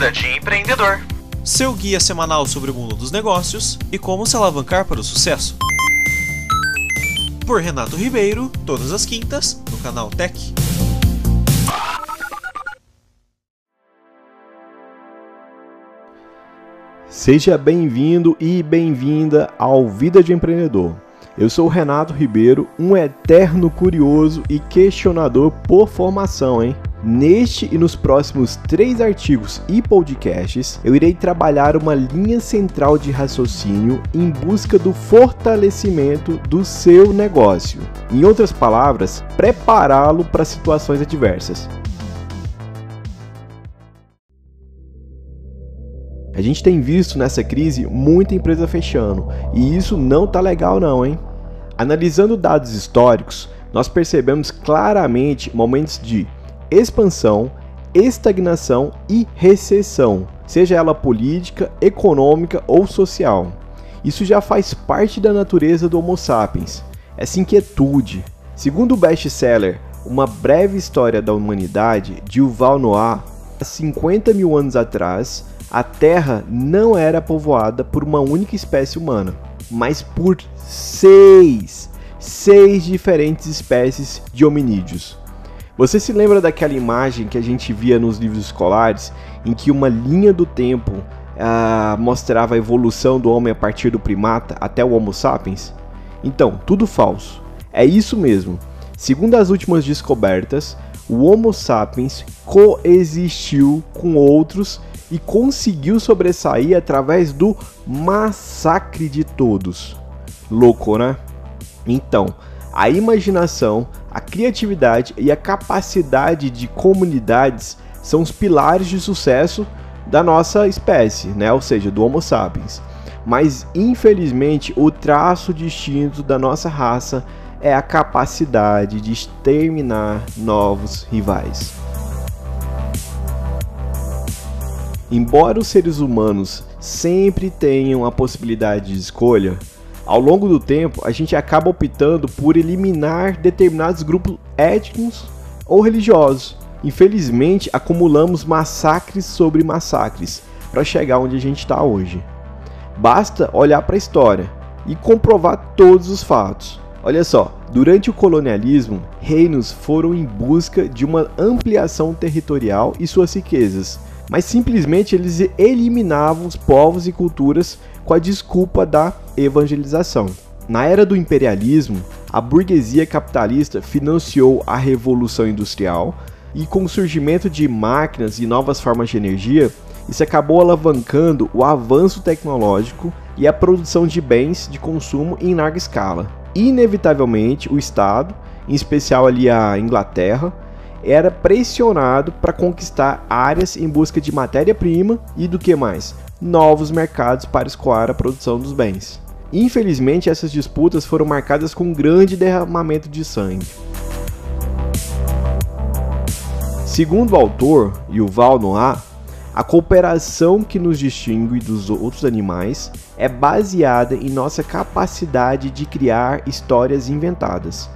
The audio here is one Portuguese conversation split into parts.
Vida de empreendedor. Seu guia semanal sobre o mundo dos negócios e como se alavancar para o sucesso. Por Renato Ribeiro, todas as quintas, no canal Tech. Seja bem-vindo e bem-vinda ao Vida de Empreendedor. Eu sou o Renato Ribeiro, um eterno curioso e questionador por formação, hein? Neste e nos próximos três artigos e podcasts, eu irei trabalhar uma linha central de raciocínio em busca do fortalecimento do seu negócio. Em outras palavras, prepará-lo para situações adversas. A gente tem visto nessa crise muita empresa fechando e isso não tá legal não, hein? Analisando dados históricos, nós percebemos claramente momentos de expansão, estagnação e recessão, seja ela política, econômica ou social. Isso já faz parte da natureza do Homo sapiens, essa inquietude. Segundo o best-seller Uma Breve História da Humanidade, de Yuval Noah, há 50 mil anos atrás, a Terra não era povoada por uma única espécie humana, mas por seis, seis diferentes espécies de hominídeos. Você se lembra daquela imagem que a gente via nos livros escolares, em que uma linha do tempo ah, mostrava a evolução do homem a partir do primata até o Homo sapiens? Então, tudo falso. É isso mesmo. Segundo as últimas descobertas, o Homo sapiens coexistiu com outros e conseguiu sobressair através do massacre de todos. Louco, né? Então, a imaginação, a criatividade e a capacidade de comunidades são os pilares de sucesso da nossa espécie, né? Ou seja, do Homo sapiens. Mas infelizmente, o traço distinto da nossa raça é a capacidade de exterminar novos rivais. Embora os seres humanos sempre tenham a possibilidade de escolha, ao longo do tempo a gente acaba optando por eliminar determinados grupos étnicos ou religiosos. Infelizmente, acumulamos massacres sobre massacres para chegar onde a gente está hoje. Basta olhar para a história e comprovar todos os fatos. Olha só, durante o colonialismo, reinos foram em busca de uma ampliação territorial e suas riquezas mas simplesmente eles eliminavam os povos e culturas com a desculpa da evangelização. Na era do imperialismo, a burguesia capitalista financiou a revolução industrial e com o surgimento de máquinas e novas formas de energia, isso acabou alavancando o avanço tecnológico e a produção de bens de consumo em larga escala. Inevitavelmente, o Estado, em especial ali a Inglaterra, era pressionado para conquistar áreas em busca de matéria-prima e do que mais? Novos mercados para escoar a produção dos bens. Infelizmente, essas disputas foram marcadas com um grande derramamento de sangue. Segundo o autor, Yuval Noah, a cooperação que nos distingue dos outros animais é baseada em nossa capacidade de criar histórias inventadas.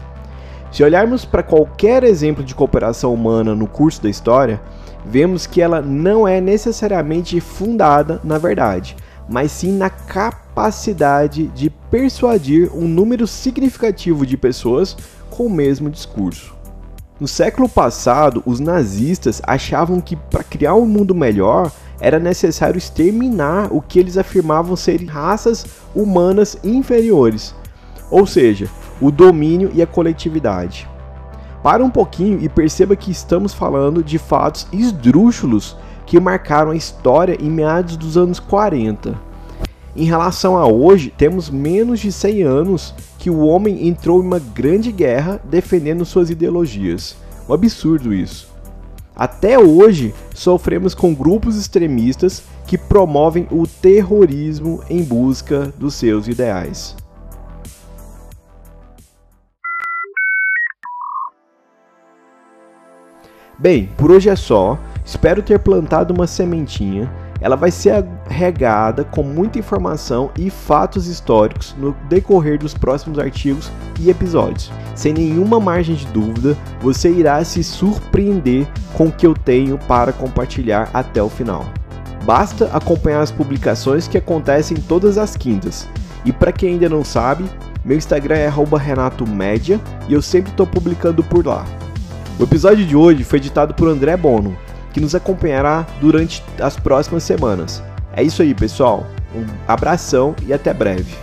Se olharmos para qualquer exemplo de cooperação humana no curso da história, vemos que ela não é necessariamente fundada na verdade, mas sim na capacidade de persuadir um número significativo de pessoas com o mesmo discurso. No século passado, os nazistas achavam que para criar um mundo melhor era necessário exterminar o que eles afirmavam serem raças humanas inferiores. Ou seja, o domínio e a coletividade. Para um pouquinho e perceba que estamos falando de fatos esdrúxulos que marcaram a história em meados dos anos 40. Em relação a hoje, temos menos de 100 anos que o homem entrou em uma grande guerra defendendo suas ideologias. Um absurdo isso. Até hoje, sofremos com grupos extremistas que promovem o terrorismo em busca dos seus ideais. Bem, por hoje é só. Espero ter plantado uma sementinha. ela vai ser regada com muita informação e fatos históricos no decorrer dos próximos artigos e episódios. Sem nenhuma margem de dúvida, você irá se surpreender com o que eu tenho para compartilhar até o final. Basta acompanhar as publicações que acontecem todas as quintas. E para quem ainda não sabe, meu Instagram é @renatomedia e eu sempre estou publicando por lá. O episódio de hoje foi editado por André Bono, que nos acompanhará durante as próximas semanas. É isso aí, pessoal. Um abração e até breve.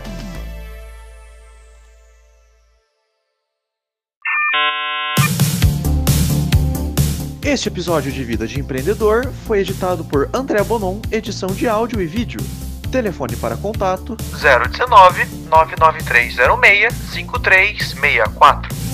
Este episódio de Vida de Empreendedor foi editado por André Bonon, edição de áudio e vídeo. Telefone para contato 019 99306 5364.